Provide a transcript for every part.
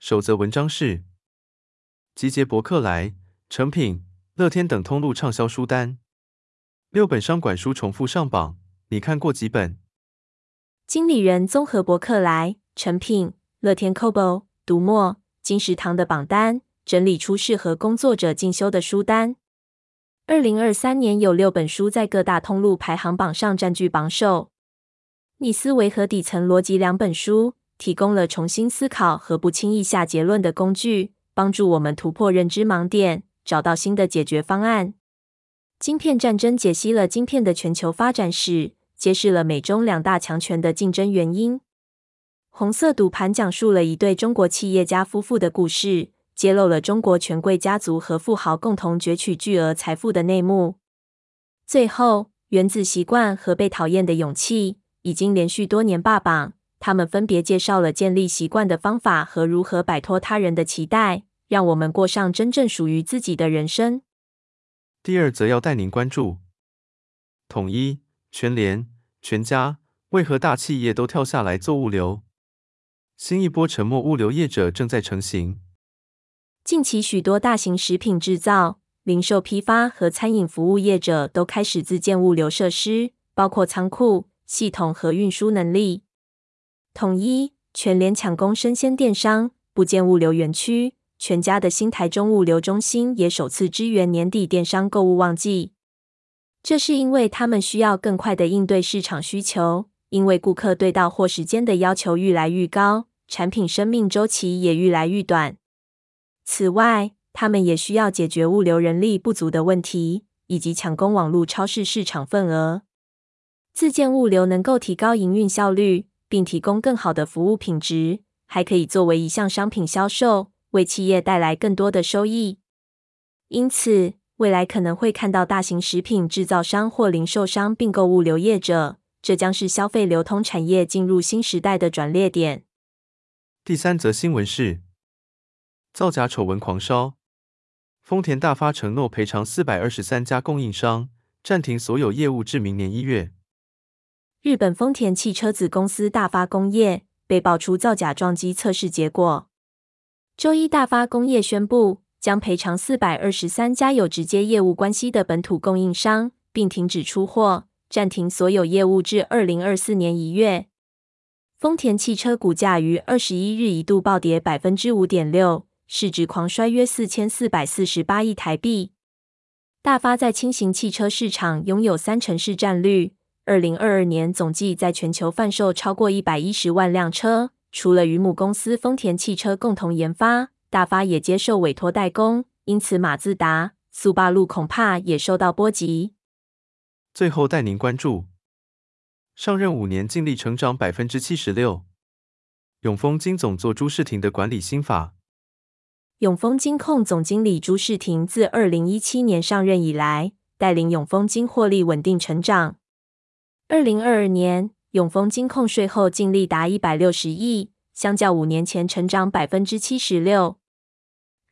首则文章是：集结博客来、诚品、乐天等通路畅销书单，六本商管书重复上榜，你看过几本？经理人综合博客来、诚品、乐天 Kobo、读墨、金石堂的榜单，整理出适合工作者进修的书单。二零二三年有六本书在各大通路排行榜上占据榜首。逆思维和底层逻辑两本书提供了重新思考和不轻易下结论的工具，帮助我们突破认知盲点，找到新的解决方案。晶片战争解析了晶片的全球发展史，揭示了美中两大强权的竞争原因。红色赌盘讲述了一对中国企业家夫妇的故事。揭露了中国权贵家族和富豪共同攫取巨额财富的内幕。最后，原子习惯和被讨厌的勇气已经连续多年霸榜。他们分别介绍了建立习惯的方法和如何摆脱他人的期待，让我们过上真正属于自己的人生。第二则要带您关注：统一、全联、全家为何大企业都跳下来做物流？新一波沉默物流业者正在成型。近期，许多大型食品制造、零售批发和餐饮服务业者都开始自建物流设施，包括仓库、系统和运输能力。统一、全联抢攻生鲜电商，不建物流园区。全家的新台中物流中心也首次支援年底电商购物旺季。这是因为他们需要更快的应对市场需求，因为顾客对到货时间的要求愈来愈高，产品生命周期也愈来愈短。此外，他们也需要解决物流人力不足的问题，以及抢攻网络超市市场份额。自建物流能够提高营运效率，并提供更好的服务品质，还可以作为一项商品销售，为企业带来更多的收益。因此，未来可能会看到大型食品制造商或零售商并购物流业者，这将是消费流通产业进入新时代的转捩点。第三则新闻是。造假丑闻狂烧，丰田大发承诺赔偿四百二十三家供应商，暂停所有业务至明年一月。日本丰田汽车子公司大发工业被爆出造假撞击测试结果。周一，大发工业宣布将赔偿四百二十三家有直接业务关系的本土供应商，并停止出货，暂停所有业务至二零二四年一月。丰田汽车股价于二十一日一度暴跌百分之五点六。市值狂衰约四千四百四十八亿台币。大发在轻型汽车市场拥有三成市占率。二零二二年总计在全球贩售超过一百一十万辆车。除了与母公司丰田汽车共同研发，大发也接受委托代工，因此马自达、速霸路恐怕也受到波及。最后带您关注：上任五年净利成长百分之七十六。永丰金总做朱世廷的管理心法。永丰金控总经理朱世廷自二零一七年上任以来，带领永丰金获利稳定成长。二零二二年，永丰金控税后净利达一百六十亿，相较五年前成长百分之七十六。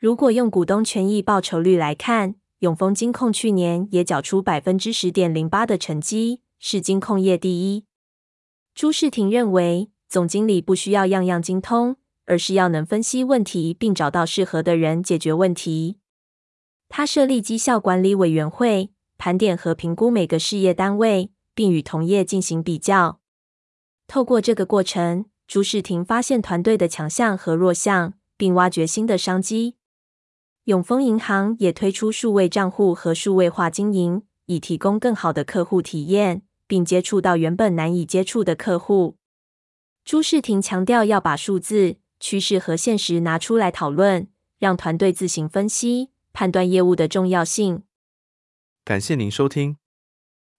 如果用股东权益报酬率来看，永丰金控去年也缴出百分之十点零八的成绩，是金控业第一。朱世廷认为，总经理不需要样样精通。而是要能分析问题，并找到适合的人解决问题。他设立绩效管理委员会，盘点和评估每个事业单位，并与同业进行比较。透过这个过程，朱世廷发现团队的强项和弱项，并挖掘新的商机。永丰银行也推出数位账户和数位化经营，以提供更好的客户体验，并接触到原本难以接触的客户。朱世廷强调要把数字。趋势和现实拿出来讨论，让团队自行分析、判断业务的重要性。感谢您收听，